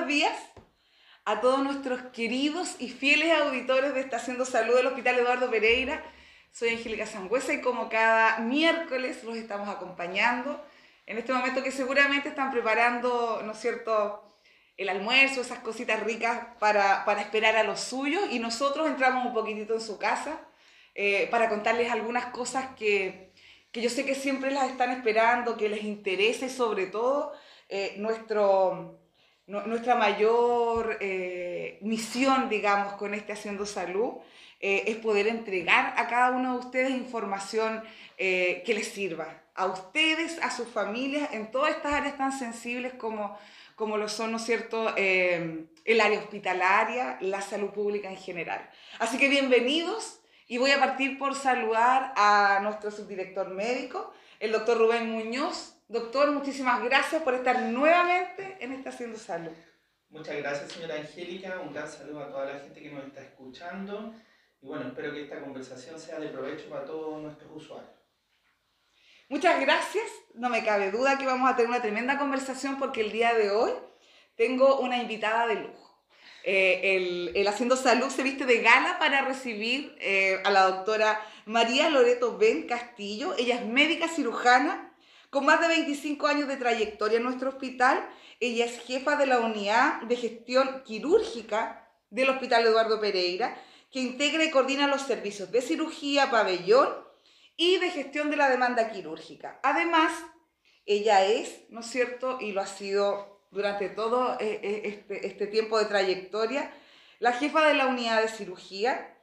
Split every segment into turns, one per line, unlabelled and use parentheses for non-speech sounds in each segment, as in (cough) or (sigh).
buenos días a todos nuestros queridos y fieles auditores de Estación Salud del Hospital Eduardo Pereira. Soy Angélica Sangüesa y como cada miércoles los estamos acompañando en este momento que seguramente están preparando, ¿no es cierto?, el almuerzo, esas cositas ricas para, para esperar a los suyos y nosotros entramos un poquitito en su casa eh, para contarles algunas cosas que, que, yo sé que siempre las están esperando, que les interese sobre todo eh, nuestro, nuestra mayor eh, misión, digamos, con este Haciendo Salud. es poder entregar a cada uno de ustedes información que les sirva, a ustedes, a sus familias, en todas estas áreas tan sensibles como como lo son, ¿no es cierto?, eh, el área hospitalaria, la salud pública en general. Así que bienvenidos y voy a partir por saludar a nuestro subdirector médico, el doctor Rubén Muñoz. Doctor, muchísimas gracias por estar nuevamente en esta Haciendo Salud.
Muchas gracias, señora Angélica. Un gran saludo a toda la gente que nos está escuchando. Y bueno, espero que esta conversación sea de provecho para todos nuestros usuarios.
Muchas gracias. No me cabe duda que vamos a tener una tremenda conversación porque el día de hoy tengo una invitada de lujo. Eh, el, Haciendo Salud se viste de gala para recibir eh, a la doctora María Loreto Ben Castillo. Ella es médica cirujana con más de 25 años de trayectoria en nuestro hospital. Ella es jefa de la unidad de gestión quirúrgica del Hospital Eduardo Pereira, que integra y coordina los servicios de cirugía, pabellón y de gestión de la demanda quirúrgica. Además, ella es, ¿no es cierto?, y lo ha sido durante todo eh, eh, este, este, tiempo de trayectoria, la jefa de la unidad de cirugía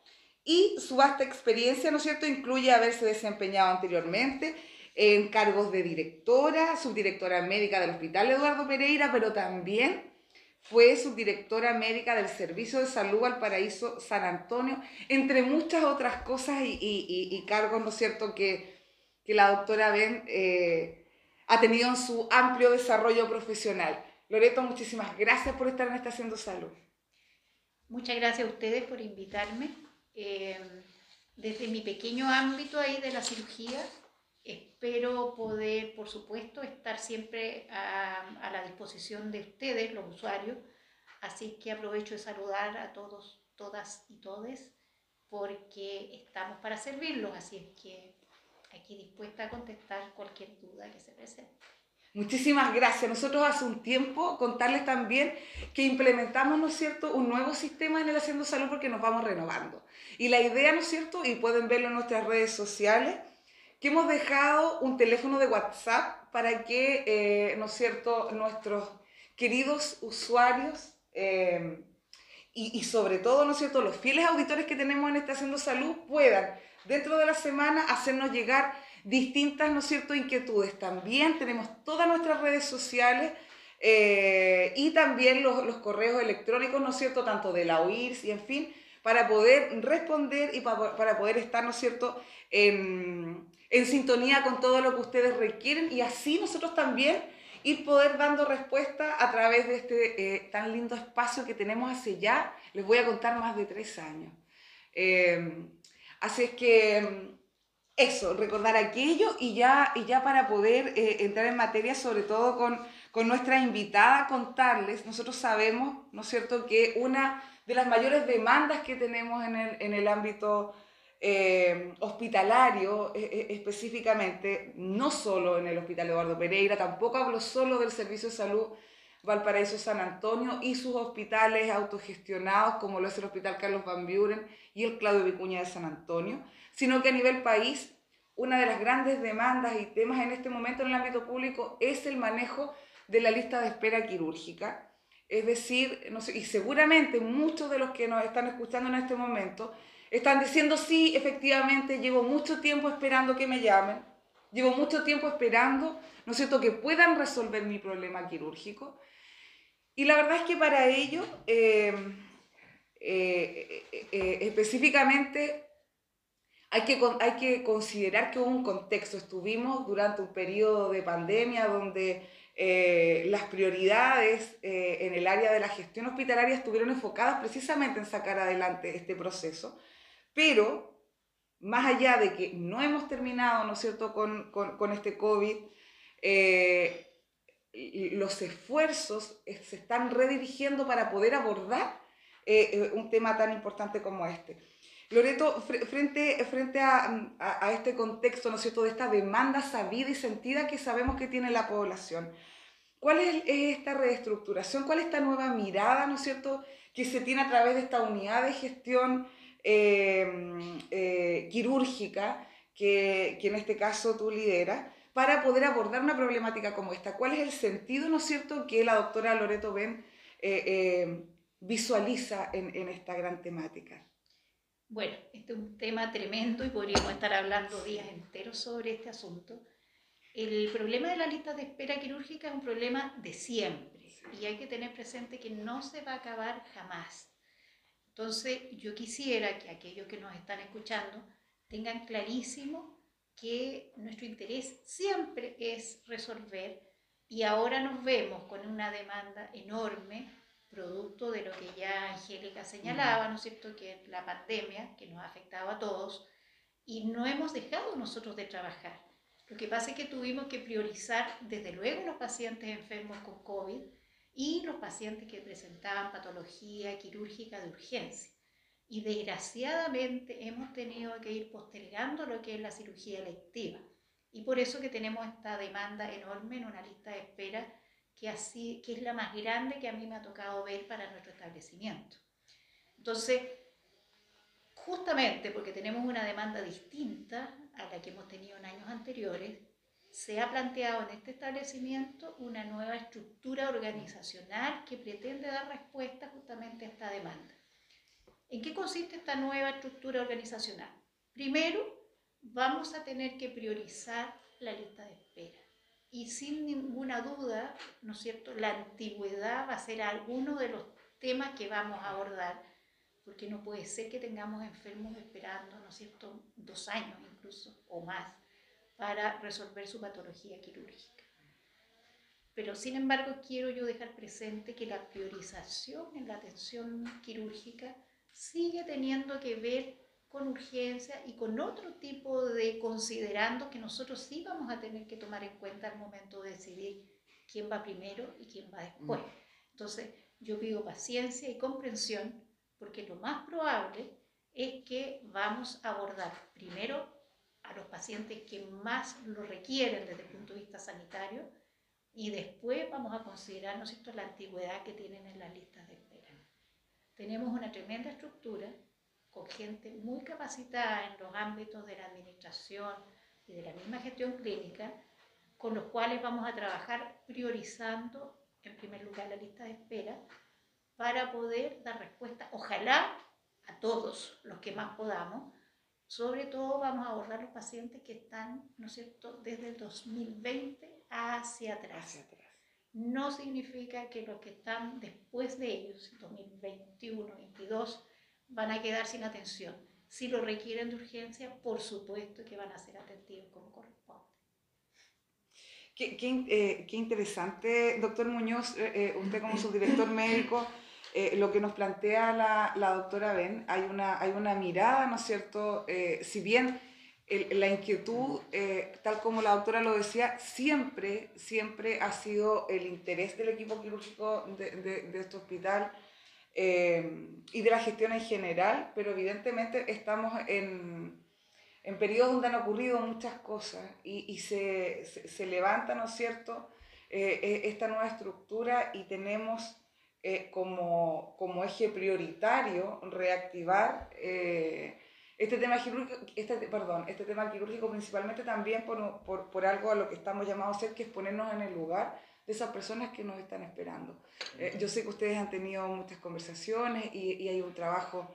y su vasta experiencia, ¿no es cierto?, incluye haberse desempeñado anteriormente en cargos de directora, subdirectora médica del Hospital Eduardo Pereira, pero también fue subdirectora médica del Servicio de Salud al Paraíso San Antonio, entre muchas otras cosas y, cargos, ¿no es cierto?, que, la doctora Ben eh, ha tenido en su amplio desarrollo profesional. Loreto, muchísimas gracias por estar en Estación de Salud.
Muchas gracias a ustedes por invitarme. Eh, desde mi pequeño ámbito ahí de la cirugía, Espero poder, por supuesto, estar siempre a, la disposición de ustedes, los usuarios. Así que aprovecho de saludar a todos, todas y todes, porque estamos para servirlos. Así es que aquí dispuesta a contestar cualquier duda que se presente.
Muchísimas gracias. Nosotros hace un tiempo contarles también que implementamos, ¿no es cierto?, un nuevo sistema en el Haciendo Salud porque nos vamos renovando. Y la idea, ¿no es cierto?, y pueden verlo en nuestras redes sociales, que hemos dejado un teléfono de WhatsApp para que, eh, ¿no es cierto?, nuestros queridos usuarios eh, y, sobre todo, ¿no es cierto?, los fieles auditores que tenemos en Estación Salud puedan dentro de la semana hacernos llegar distintas, ¿no es cierto?, inquietudes. También tenemos todas nuestras redes sociales eh, y también los, los, correos electrónicos, ¿no es cierto?, tanto de la OIRS y en fin, para poder responder y para, para poder estar, ¿no es cierto?, en, en sintonía con todo lo que ustedes requieren y así nosotros también ir poder dando respuesta a través de este eh, tan lindo espacio que tenemos hace ya, les voy a contar, más de tres años. Em, así es que eso, recordar aquello y ya, y ya para poder eh, entrar en materia, sobre todo con, con nuestra invitada, contarles, nosotros sabemos, ¿no es cierto?, que una de las mayores demandas que tenemos en el, en el ámbito eh, hospitalario eh, eh, específicamente, no solo en el Hospital Eduardo Pereira, tampoco hablo solo del Servicio de Salud Valparaíso San Antonio y sus hospitales autogestionados como lo es el Hospital Carlos Van Buren y el Claudio Vicuña de San Antonio, sino que a nivel país una de las grandes demandas y temas en este momento en el ámbito público es el manejo de la lista de espera quirúrgica. Es decir, no sé, y seguramente muchos de los que nos están escuchando en este momento están diciendo, sí, efectivamente, llevo mucho tiempo esperando que me llamen, llevo mucho tiempo esperando, ¿no es cierto?, que puedan resolver mi problema quirúrgico. Y la verdad es que para ello, eh, eh, eh, específicamente, hay que, considerar que hubo un contexto. Estuvimos durante un periodo de pandemia donde las prioridades en el área de la gestión hospitalaria estuvieron enfocadas precisamente en sacar adelante este proceso. Pero, más allá de que no hemos terminado, ¿no es cierto?, con, con, este COVID, eh, los esfuerzos se están redirigiendo para poder abordar un tema tan importante como este. Loreto, frente, frente a, a, este contexto, ¿no es cierto?, de esta demanda sabida y sentida que sabemos que tiene la población, ¿cuál es, esta reestructuración? ¿Cuál es esta nueva mirada, ¿no es cierto?, que se tiene a través de esta unidad de gestión eh, quirúrgica que, que, en este caso tú lideras, para poder abordar una problemática como esta? ¿Cuál es el sentido, ¿no es cierto?, que la doctora Loreto Ben eh, eh, visualiza en, en esta gran temática.
Bueno, este es un tema tremendo y podríamos estar hablando días enteros sobre este asunto. El problema de la lista de espera quirúrgica es un problema de siempre y hay que tener presente que no se va a acabar jamás. Entonces, yo quisiera que aquellos que nos están escuchando tengan clarísimo que nuestro interés siempre es resolver y ahora nos vemos con una demanda enorme producto de lo que ya Angélica señalaba, ¿no es cierto?, que es la pandemia que nos ha afectado a todos y no hemos dejado nosotros de trabajar. Lo que pasa es que tuvimos que priorizar desde luego los pacientes enfermos con COVID y los pacientes que presentaban patología quirúrgica de urgencia. Y desgraciadamente hemos tenido que ir postergando lo que es la cirugía electiva. Y por eso que tenemos esta demanda enorme en una lista de espera que, así, que es la más grande que a mí me ha tocado ver para nuestro establecimiento. Entonces, justamente porque tenemos una demanda distinta a la que hemos tenido en años anteriores, se ha planteado en este establecimiento una nueva estructura organizacional que pretende dar respuesta justamente a esta demanda. ¿En qué consiste esta nueva estructura organizacional? Primero, vamos a tener que priorizar la lista de espera y sin ninguna duda, ¿no es cierto?, la antigüedad va a ser alguno de los temas que vamos a abordar, porque no puede ser que tengamos enfermos esperando, ¿no es cierto?, dos años incluso o más para resolver su patología quirúrgica. Pero sin embargo quiero yo dejar presente que la priorización en la atención quirúrgica sigue teniendo que ver con urgencia y con otro tipo de considerando que nosotros sí vamos a tener que tomar en cuenta al momento de decidir quién va primero y quién va después. Entonces, yo pido paciencia y comprensión porque lo más probable es que vamos a abordar primero a los pacientes que más lo requieren desde el punto de vista sanitario y después vamos a considerar ¿no la antigüedad que tienen en las listas de espera. Tenemos una tremenda estructura con gente muy capacitada en los ámbitos de la administración y de la misma gestión clínica, con los cuales vamos a trabajar priorizando en primer lugar la lista de espera para poder dar respuesta, ojalá a todos los que más podamos. Sobre todo vamos a abordar los pacientes que están, ¿no es cierto?, desde el 2020 hacia atrás. Hacia atrás. No significa que los que están después de ellos, 2021, 2022, van a quedar sin atención. Si lo requieren de urgencia, por supuesto que van a ser atendidos como corresponde.
Qué, qué, eh, qué interesante, doctor Muñoz, eh, eh, usted como subdirector médico, lo que nos plantea la, la, doctora Ben, hay una, hay una mirada, ¿no es cierto? si bien la inquietud, tal como la doctora lo decía, siempre, siempre ha sido el interés del equipo quirúrgico de, de, este hospital, eh, y de la gestión en general, pero evidentemente estamos en, en periodos donde han ocurrido muchas cosas y, y se, se, levanta, ¿no es cierto?, eh, eh, esta nueva estructura y tenemos como, como, eje prioritario reactivar este tema quirúrgico, este, perdón, este tema quirúrgico principalmente también por, por, por, algo a lo que estamos llamados a hacer, que es ponernos en el lugar de esas personas que nos están esperando. Eh, yo sé que ustedes han tenido muchas conversaciones y, y hay un trabajo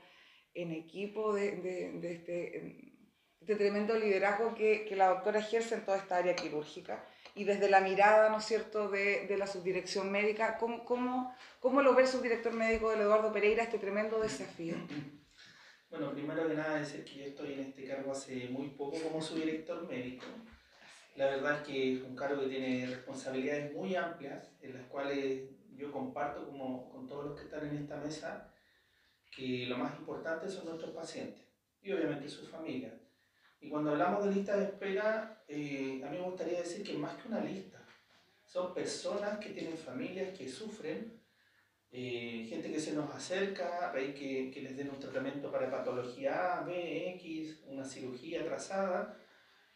en equipo de, de, de este, este, tremendo liderazgo que, que, la doctora ejerce en toda esta área quirúrgica y desde la mirada, ¿no es cierto?, de, de la subdirección médica, ¿cómo, cómo, ¿cómo lo ve el subdirector médico del Eduardo Pereira este tremendo desafío? (clears throat)
Bueno, primero de nada decir que yo estoy en este cargo hace muy poco como subdirector médico. La verdad es que es un cargo que tiene responsabilidades muy amplias, en las cuales yo comparto como, con todos los que están en esta mesa que lo más importante son nuestros pacientes y obviamente sus familias. Y cuando hablamos de lista de espera, eh, a mí me gustaría decir que más que una lista, son personas que tienen familias que sufren, eh, gente que se nos acerca, hay que, que les den un tratamiento para patología A, B, X, una cirugía trazada,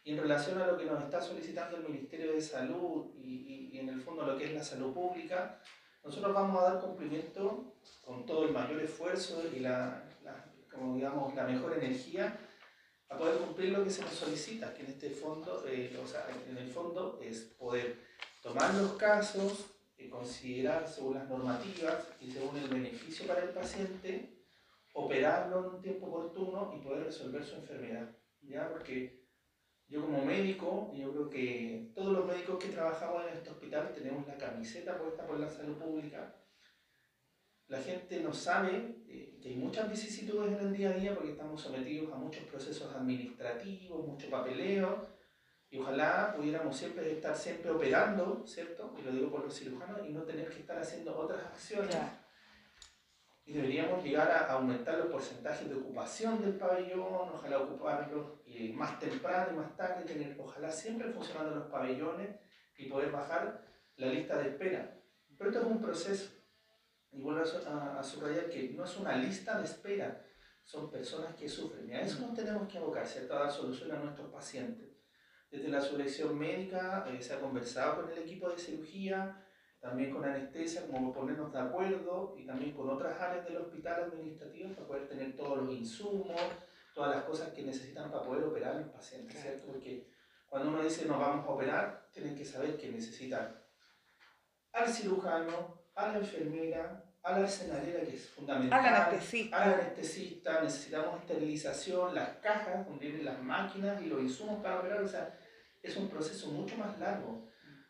y en relación a lo que nos está solicitando el Ministerio de Salud y, y, en el fondo lo que es la salud pública, nosotros vamos a dar cumplimiento con todo el mayor esfuerzo y la, la como digamos, la mejor energía a poder cumplir lo que se nos solicita, que en este fondo, eh, o sea, en el fondo es poder tomar los casos, y considerar según las normativas y según el beneficio para el paciente, operarlo en un tiempo oportuno y poder resolver su enfermedad. ¿ya? Porque yo como médico, yo creo que todos los médicos que trabajamos en este hospital tenemos la camiseta puesta por la salud pública. La gente no sabe eh, hay muchas vicisitudes en el día a día porque estamos sometidos a muchos procesos administrativos, mucho papeleo, y ojalá pudiéramos siempre estar siempre operando, ¿cierto? Y lo digo por los cirujanos, y no tener que estar haciendo otras acciones. Y deberíamos llegar a aumentar los porcentajes de ocupación del pabellón, ojalá ocuparlos y más temprano y más tarde, tener, ojalá siempre funcionando los pabellones y poder bajar la lista de espera. Pero esto es un proceso. Y vuelvo a, a subrayar que no es una lista de espera, son personas que sufren. Y a eso nos tenemos que abocar, ¿cierto? A dar solución a nuestros pacientes. Desde la sublección médica eh, se ha conversado con el equipo de cirugía, también con anestesia, como ponernos de acuerdo y también con otras áreas del hospital administrativo para poder tener todos los insumos, todas las cosas que necesitan para poder operar a los pacientes, ¿cierto? Porque cuando uno dice nos vamos a operar, tienen que saber que necesitan al cirujano, a la enfermera, a la arsenalera, que es fundamental,
al anestesista.
al anestesista, necesitamos esterilización, las cajas donde vienen las máquinas y los insumos para operar, o sea, es un proceso mucho más largo.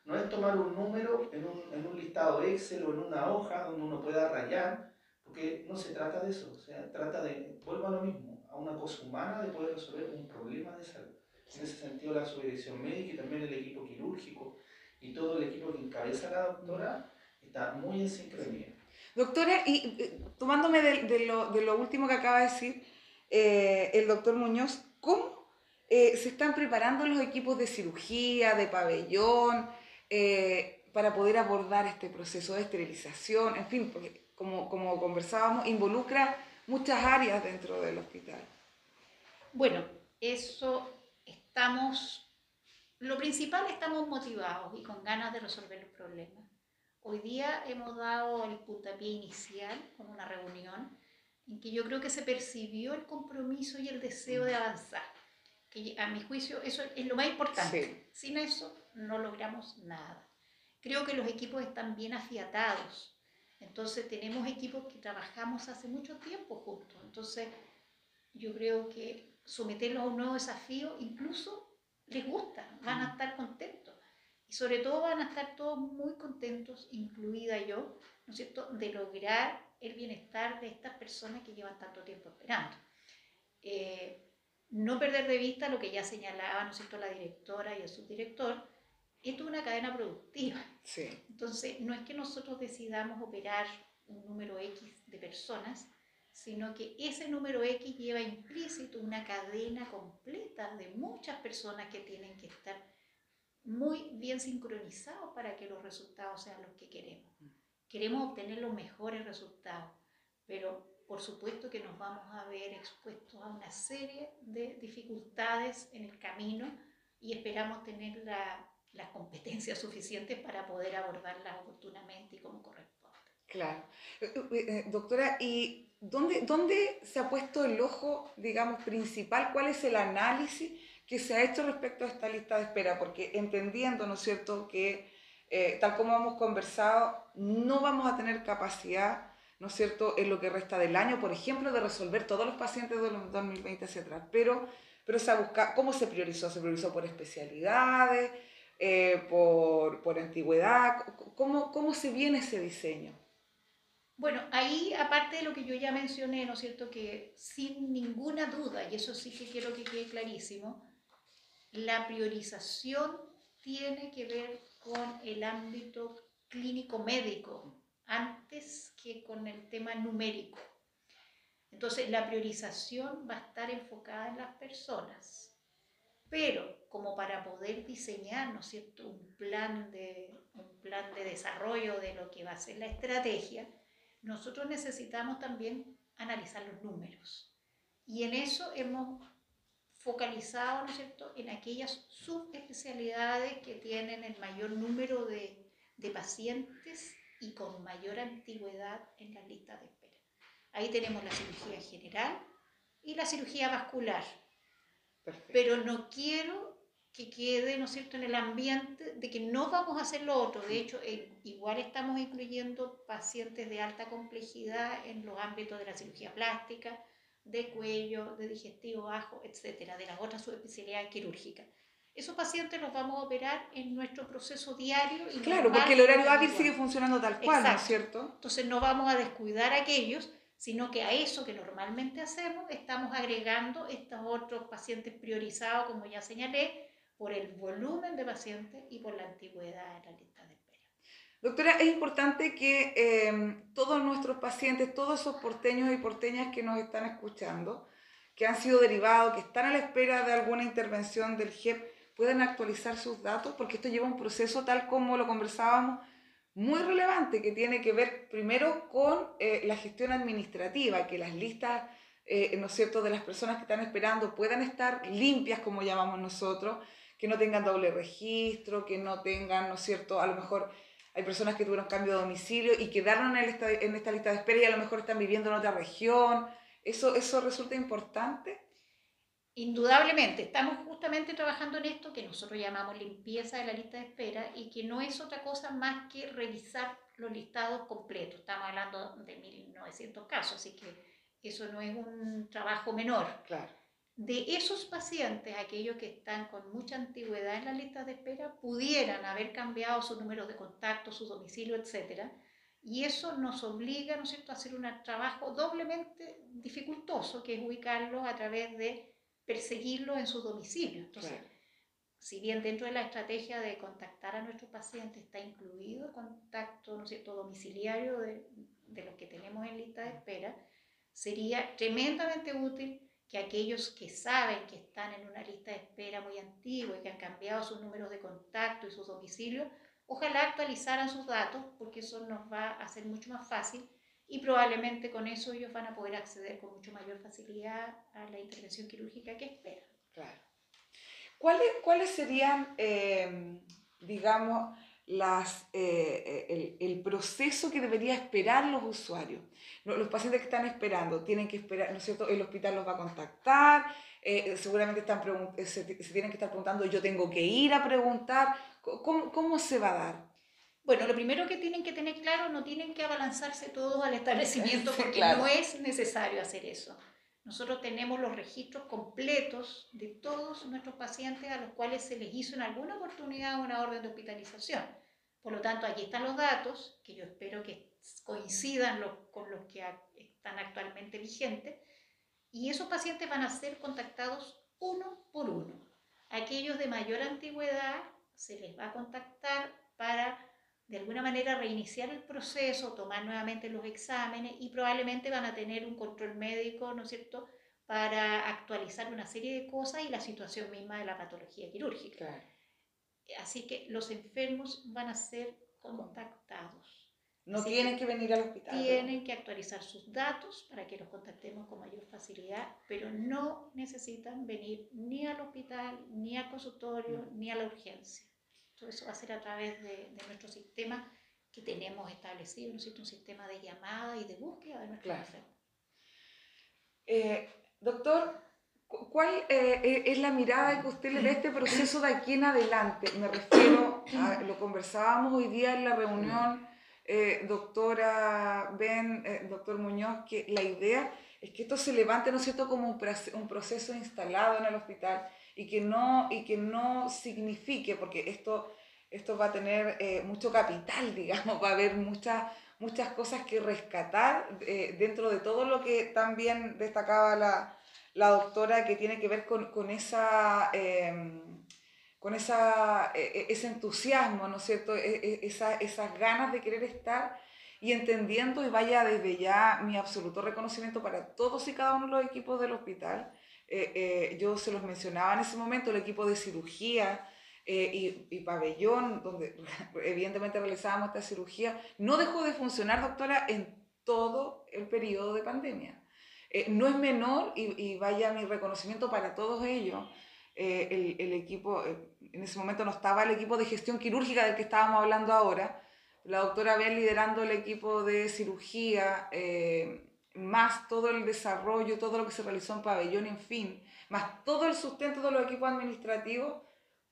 No es tomar un número en un, en un listado Excel o en una hoja donde uno pueda rayar, porque no se trata de eso, o sea, trata de, vuelvo a lo mismo, a una cosa humana de poder resolver un problema de salud. En ese sentido, la subdirección médica y también el equipo quirúrgico y todo el equipo que encabeza la doctora está muy en sincronía.
Doctora, y tomándome de, lo, último que acaba de decir eh, el doctor Muñoz, ¿cómo eh, se están preparando los equipos de cirugía, de pabellón, eh, para poder abordar este proceso de esterilización? En fin, porque como, como conversábamos, involucra muchas áreas dentro del hospital.
Bueno, eso estamos, lo principal estamos motivados y con ganas de resolver los problemas. Hoy día hemos dado el puntapié inicial con una reunión en que yo creo que se percibió el compromiso y el deseo de avanzar. Que a mi juicio eso es lo más importante. Sin eso no logramos nada. Creo que los equipos están bien afiatados. Entonces tenemos equipos que trabajamos hace mucho tiempo juntos. Entonces yo creo que someterlos a un nuevo desafío incluso les gusta, van a estar contentos. Y sobre todo van a estar todos muy contentos, incluida yo, ¿no es cierto?, de lograr el bienestar de estas personas que llevan tanto tiempo esperando. Eh, no perder de vista lo que ya señalaba, ¿no es cierto?, la directora y el subdirector, esto es una cadena productiva.
Sí.
Entonces, no es que nosotros decidamos operar un número X de personas, sino que ese número X lleva implícito una cadena completa de muchas personas que tienen que estar muy bien sincronizados para que los resultados sean los que queremos. Queremos obtener los mejores resultados, pero por supuesto que nos vamos a ver expuestos a una serie de dificultades en el camino y esperamos tener la, las competencias (laughs) suficientes para poder abordarlas oportunamente y como corresponde.
Claro. Eh, eh, eh, doctora, ¿y dónde, dónde se ha puesto el ojo, digamos, principal? ¿Cuál es el análisis? Que se ha hecho respecto a esta lista de espera, porque entendiendo, ¿no es cierto?, que eh, tal como hemos conversado, no vamos a tener capacidad, ¿no es cierto?, en lo que resta del año, por ejemplo, de resolver todos los pacientes de 2020 hacia atrás, pero, pero se ha buscado, ¿cómo se priorizó? ¿Se priorizó por especialidades, eh, por, por antigüedad? ¿Cómo, ¿Cómo se viene ese diseño?
Bueno, ahí, aparte de lo que yo ya mencioné, ¿no es cierto?, que sin ninguna duda, y eso sí que quiero que quede clarísimo, la priorización tiene que ver con el ámbito clínico médico antes que con el tema numérico. Entonces, la priorización va a estar enfocada en las personas, pero como para poder diseñar, ¿no es cierto?, un plan de, un plan de desarrollo de lo que va a ser la estrategia, nosotros necesitamos también analizar los números. Y en eso hemos focalizado, ¿no es cierto?, en aquellas subespecialidades que tienen el mayor número de, de pacientes y con mayor antigüedad en las listas de espera. Ahí tenemos la cirugía general y la cirugía vascular. Pero no quiero que quede, ¿no es cierto?, en el ambiente de que no vamos a hacer lo otro. De hecho, eh, igual estamos incluyendo pacientes de alta complejidad en los ámbitos de la cirugía plástica, de cuello, de digestivo bajo, etcétera, de las otras subespecialidades quirúrgicas. Esos pacientes los vamos a operar en nuestro proceso diario.
Y claro, porque el horario hábil sigue funcionando tal cual, ¿no es cierto?
Entonces no vamos a descuidar a aquellos, sino que a eso que normalmente hacemos estamos agregando estos otros pacientes priorizados, como ya señalé, por el volumen de pacientes y por la antigüedad en la lista de.
Doctora, es importante que eh, todos nuestros pacientes, todos esos porteños y porteñas que nos están escuchando, que han sido derivados, que están a la espera de alguna intervención del GEP, puedan actualizar sus datos, porque esto lleva un proceso tal como lo conversábamos, muy relevante, que tiene que ver primero con eh, la gestión administrativa, que las listas, eh, ¿no es cierto?, de las personas que están esperando puedan estar limpias, como llamamos nosotros, que no tengan doble registro, que no tengan, ¿no es cierto?, a lo mejor hay personas que tuvieron cambio de domicilio y quedaron en esta, en esta lista de espera y a lo mejor están viviendo en otra región. ¿Eso, eso resulta importante?
Indudablemente, estamos justamente trabajando en esto que nosotros llamamos limpieza de la lista de espera y que no es otra cosa más que revisar los listados completos. Estamos hablando de 1.900 casos, así que eso no es un trabajo menor.
Claro
de esos pacientes, aquellos que están con mucha antigüedad en la lista de espera, pudieran haber cambiado su número de contacto, su domicilio, etc. Y eso nos obliga, ¿no es cierto?, a hacer un trabajo doblemente dificultoso, que es ubicarlos a través de perseguirlos en su domicilio. Entonces, si bien dentro de la estrategia de contactar a nuestros pacientes está incluido el contacto, ¿no es cierto?, domiciliario de, de los que tenemos en lista de espera, sería tremendamente útil que aquellos que saben que están en una lista de espera muy antigua y que han cambiado sus números de contacto y sus domicilios, ojalá actualizaran sus datos porque eso nos va a hacer mucho más fácil y probablemente con eso ellos van a poder acceder con mucho mayor facilidad a la intervención quirúrgica que esperan.
Claro. ¿Cuáles, cuáles serían, eh, digamos, las, eh, el, el, proceso que debería esperar los usuarios. Los pacientes que están esperando tienen que esperar, ¿no es cierto? El hospital los va a contactar, eh, seguramente están se, se, tienen que estar preguntando, yo tengo que ir a preguntar, ¿cómo, ¿cómo se va a dar?
Bueno, lo primero que tienen que tener claro, no tienen que abalanzarse todos al (laughs) establecimiento porque no es necesario hacer eso. Nosotros tenemos los registros completos de todos nuestros pacientes a los cuales se les hizo en alguna oportunidad una orden de hospitalización. Por lo tanto, aquí están los datos, que yo espero que coincidan con los que están actualmente vigentes, y esos pacientes van a ser contactados uno por uno. Aquellos de mayor antigüedad se les va a contactar para de alguna manera reiniciar el proceso, tomar nuevamente los exámenes y probablemente van a tener un control médico, ¿no es cierto?, para actualizar una serie de cosas y la situación misma de la patología quirúrgica. Así que los enfermos van a ser contactados.
No tienen que venir al hospital.
Tienen que actualizar sus datos para que los contactemos con mayor facilidad, pero no necesitan venir ni al hospital, ni al consultorio, mm. ni a la urgencia. Todo eso va a ser a través de, de nuestro sistema que tenemos establecido, ¿no es Un sistema de llamada y de búsqueda de nuestros claro.
Eh, doctor, ¿cuál eh, eh, es la mirada que usted le da a este proceso de aquí en adelante? Me refiero, a, lo conversábamos hoy día en la reunión, eh, doctora Ben, doctor Muñoz, que la idea es que esto se levante, ¿no es cierto?, como un, proceso instalado en el hospital y que no, y que no signifique, porque esto, esto va a tener eh, mucho capital, (laughs) digamos, va a haber muchas, muchas cosas que rescatar eh, dentro de todo lo que también destacaba la, la doctora, que tiene que ver con, con esa... Em, con esa, e, e, ese entusiasmo, ¿no es cierto? E, esa, esas ganas de querer estar y entendiendo, y vaya desde ya mi absoluto reconocimiento para todos y cada uno de los equipos del hospital, eh, eh, yo se los mencionaba en ese momento, el equipo de cirugía, y, y, pabellón, donde (laughs) evidentemente realizábamos esta cirugía, no dejó de funcionar, doctora, en todo el periodo de pandemia. no es menor, y, y, vaya mi reconocimiento para todos ellos, el, el, equipo, en ese momento no estaba el equipo de gestión quirúrgica del que estábamos hablando ahora, la doctora Abel liderando el equipo de cirugía, eh, más todo el desarrollo, todo lo que se realizó en pabellón, en fin, más todo el sustento de los equipos administrativos,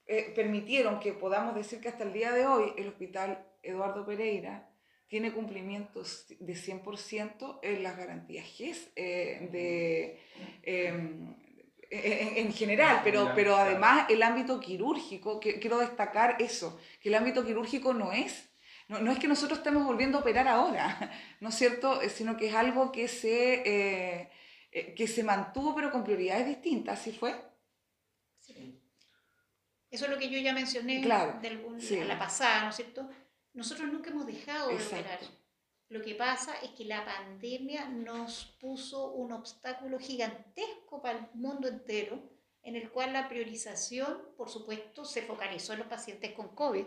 eh, permitieron que podamos decir que hasta el día de hoy el hospital Eduardo Pereira tiene cumplimientos de 100% en las garantías GES eh, de, em, en, general, pero, pero además el ámbito quirúrgico, que, quiero destacar eso, que el ámbito quirúrgico no es no, no, es que nosotros estemos volviendo a operar ahora, (laughs) ¿no es cierto? Eh, sino que es algo que se, eh, eh, que se mantuvo pero con prioridades distintas, ¿sí fue?
Sí. Eso es lo que yo ya mencioné claro, de a la pasada, ¿no es cierto? Nosotros nunca hemos dejado de operar. Lo que pasa es que la pandemia nos puso un obstáculo gigantesco para el mundo entero, en el cual la priorización, por supuesto, se focalizó en los pacientes con COVID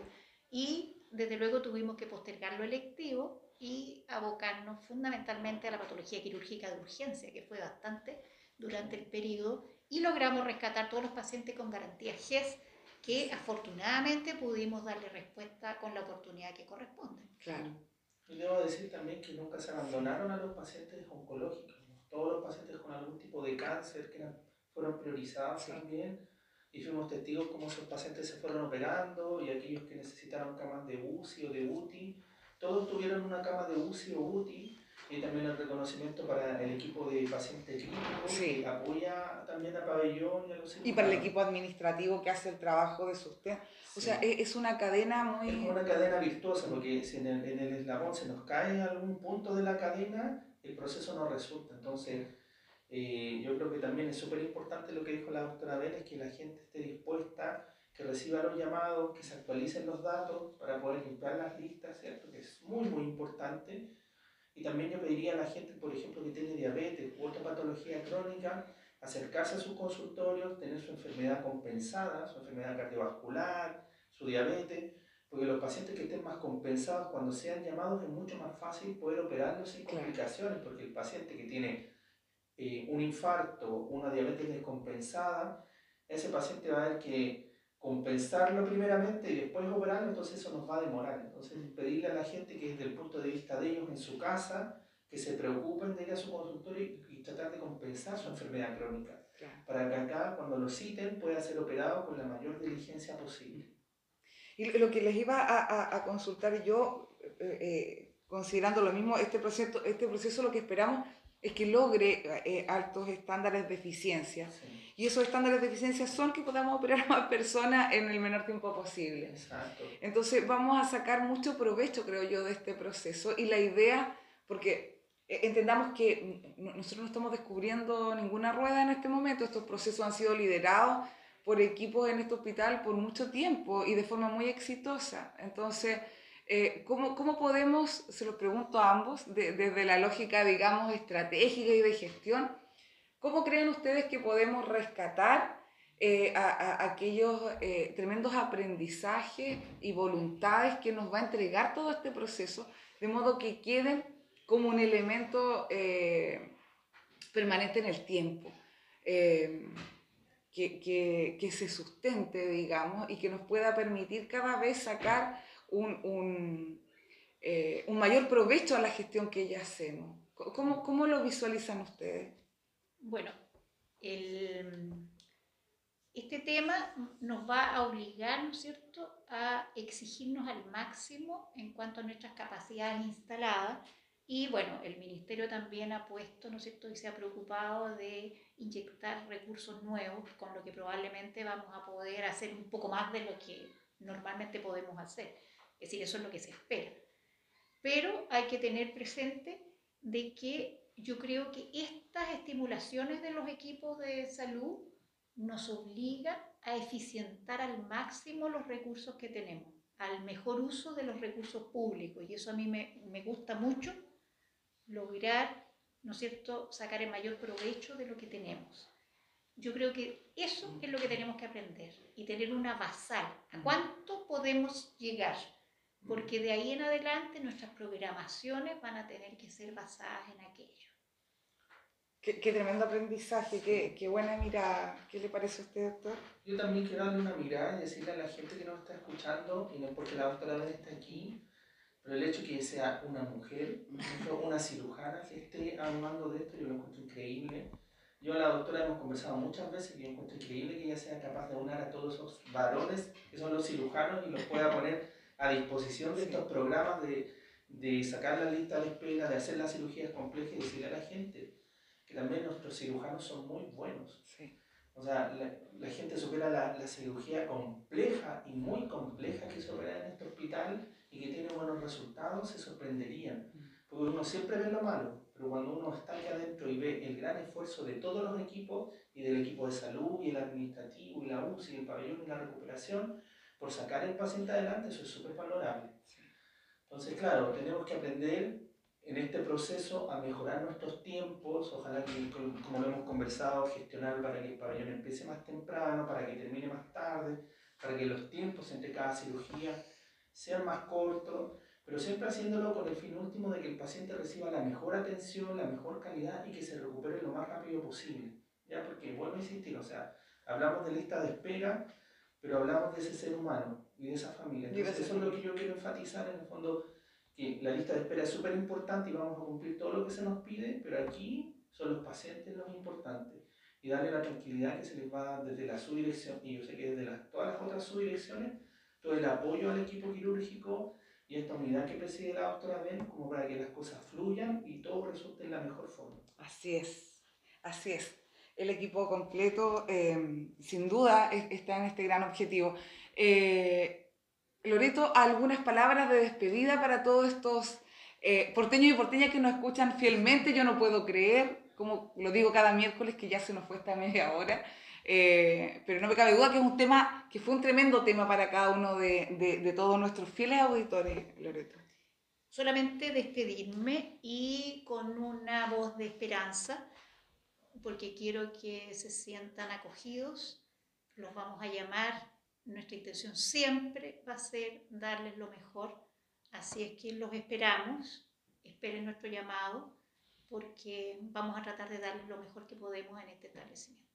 y desde luego tuvimos que postergar lo electivo y abocarnos fundamentalmente a la patología quirúrgica de urgencia, que fue bastante durante el periodo, y logramos rescatar todos los pacientes con garantía GES, que afortunadamente pudimos darle respuesta con la oportunidad que corresponde.
Claro.
Y debo decir también que nunca se abandonaron a los pacientes oncológicos. Todos los pacientes con algún tipo de cáncer que fueron priorizados también y fuimos testigos cómo esos pacientes se fueron operando y aquellos que necesitaron camas de UCI o de UTI, todos tuvieron una cama de UCI o UTI y también el reconocimiento para el equipo de pacientes clínicos que apoya también a Pabellón y a los
Y para el equipo administrativo que hace el trabajo de sustento. O sea, es una cadena muy...
Es una cadena virtuosa porque si en el, en el eslabón se nos cae algún punto de la cadena, el proceso no resulta. Entonces eh, yo creo que también es súper importante lo que dijo la doctora Vélez, que la gente esté dispuesta, que reciba los llamados, que se actualicen los datos para poder limpiar las listas, ¿cierto? Que es muy, muy importante. Y también yo pediría a la gente, por ejemplo, que tiene diabetes u otra patología crónica, acercarse a sus consultorios, tener su enfermedad compensada, su enfermedad cardiovascular, su diabetes, porque los pacientes que estén más compensados, cuando sean llamados, es mucho más fácil poder operarlos sin complicaciones, porque el paciente que tiene eh, un infarto, una diabetes descompensada, ese paciente va a haber que compensarlo primeramente y después operarlo, entonces eso nos va a demorar. Entonces, pedirle a la gente que desde el punto de vista de ellos en su casa, que se preocupen de ir a su consultorio y, tratar de compensar su enfermedad crónica, para que acá, cuando lo citen, pueda ser operado con la mayor diligencia posible.
Y lo que les iba a, a, consultar yo, eh, eh, considerando lo mismo, este proceso, este proceso lo que esperamos es que logre eh, altos estándares de eficiencia. Y esos estándares de eficiencia son que podamos operar a más personas en el menor tiempo posible.
Exacto.
Entonces vamos a sacar mucho provecho, creo yo, de este proceso. Y la idea, porque eh, entendamos que nosotros no estamos descubriendo ninguna rueda en este momento, estos procesos han sido liderados por equipos en este hospital por mucho tiempo y de forma muy exitosa. Entonces, eh, ¿cómo, ¿cómo, podemos, se lo pregunto a ambos, desde la lógica, digamos, estratégica y de gestión, cómo creen ustedes que podemos rescatar eh, a, aquellos eh, tremendos aprendizajes y voluntades que nos va a entregar todo este proceso, de modo que queden como un elemento permanente en el tiempo? Que, que, que, se sustente, digamos, y que nos pueda permitir cada vez sacar un, un, eh, un, mayor provecho a la gestión que ya hacemos. ¿Cómo, cómo lo visualizan ustedes?
Bueno, el, este tema nos va a obligar, ¿no cierto?, a exigirnos al máximo en cuanto a nuestras capacidades instaladas. Y bueno, el Ministerio también ha puesto, ¿no es cierto?, y se ha preocupado de inyectar recursos nuevos, con lo que probablemente vamos a poder hacer un poco más de lo que normalmente podemos hacer. Es decir, eso es lo que se espera. Pero hay que tener presente de que yo creo que estas estimulaciones de los equipos de salud nos obligan a eficientar al máximo los recursos que tenemos, al mejor uso de los recursos públicos. Y eso a mí me, me gusta mucho, lograr, ¿no es cierto?, sacar el mayor provecho de lo que tenemos. Yo creo que eso es lo que tenemos que aprender y tener una basal. ¿A cuánto podemos llegar? Porque de ahí en adelante nuestras programaciones van a tener que ser basadas en aquello.
Qué, tremendo aprendizaje, qué, qué, buena mirada. ¿Qué le parece a usted, doctor?
Yo también quiero darle una mirada y decirle a la gente que nos está escuchando, y no es porque la doctora Ben está aquí, pero el hecho que sea una mujer, una cirujana que esté hablando de esto, yo lo encuentro increíble. Yo la doctora hemos conversado muchas veces y yo encuentro increíble que ella sea capaz de unar a todos esos varones que son los cirujanos y los pueda poner a disposición de estos programas de, de sacar la lista de espera, de hacer las cirugías complejas y decirle a la gente que también nuestros cirujanos son muy buenos. Sí. O sea, la, la gente supera la, la, cirugía compleja y muy compleja que se opera en este hospital y que tiene buenos resultados, se sorprenderían. Porque uno siempre ve lo malo, pero cuando uno está aquí adentro y ve el gran esfuerzo de todos los equipos, y del equipo de salud, y el administrativo, y la UCI, y el pabellón, y la recuperación, por sacar el paciente adelante, eso es súper valorable. Entonces, claro, tenemos que aprender en este proceso a mejorar nuestros tiempos, ojalá que, como lo hemos conversado, gestionar para que el pabellón empiece más temprano, para que termine más tarde, para que los tiempos entre cada cirugía sean más cortos, pero siempre haciéndolo con el fin último de que el paciente reciba la mejor atención, la mejor calidad y que se recupere lo más rápido posible. ¿Ya? Porque vuelvo a insistir, o sea, hablamos de lista de espera, pero hablamos de ese ser humano y de esa familia. Entonces, eso es lo que yo quiero enfatizar en el fondo la lista de espera es súper importante y vamos a cumplir todo lo que se nos pide, pero aquí son los pacientes los importantes y darle la tranquilidad que se les va a dar desde la subdirección y yo sé que desde las, todas las otras subdirecciones, todo el apoyo al equipo quirúrgico y esta unidad que preside la doctora Ben como para que las cosas fluyan y todo resulte en la mejor forma.
Así es, así es. El equipo completo, eh, sin duda, está en este gran objetivo. Eh, Loreto, algunas palabras de despedida para todos estos eh, porteños y porteñas que nos escuchan fielmente. Yo no puedo creer, como lo digo cada miércoles, que ya se nos fue esta media hora. Eh, pero no me cabe duda que es un tema, que fue un tremendo tema para cada uno de, de todos nuestros fieles auditores, Loreto.
Solamente despedirme y con una voz de esperanza, porque quiero que se sientan acogidos. Los vamos a llamar nuestra intención siempre va a ser darles lo mejor, así es que los esperamos, esperen nuestro llamado, porque vamos a tratar de darles lo mejor que podemos en este establecimiento.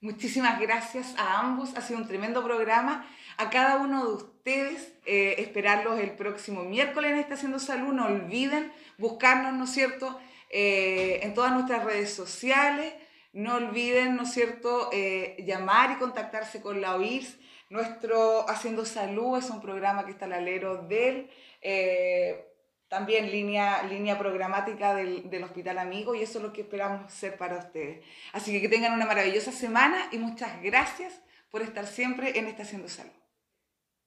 Muchísimas gracias a ambos, ha sido un tremendo programa. A cada uno de ustedes, eh, esperarlos el próximo miércoles en Estación Salud. No olviden buscarnos, ¿no es cierto?, eh, en todas nuestras redes sociales. No olviden, ¿no es cierto?, eh, llamar y contactarse con la OIRS nuestro Haciendo Salud es un programa que está al alero del, eh, también línea, línea programática del, del, Hospital Amigo y eso es lo que esperamos ser para ustedes. Así que que tengan una maravillosa semana y muchas gracias por estar siempre en esta Haciendo Salud.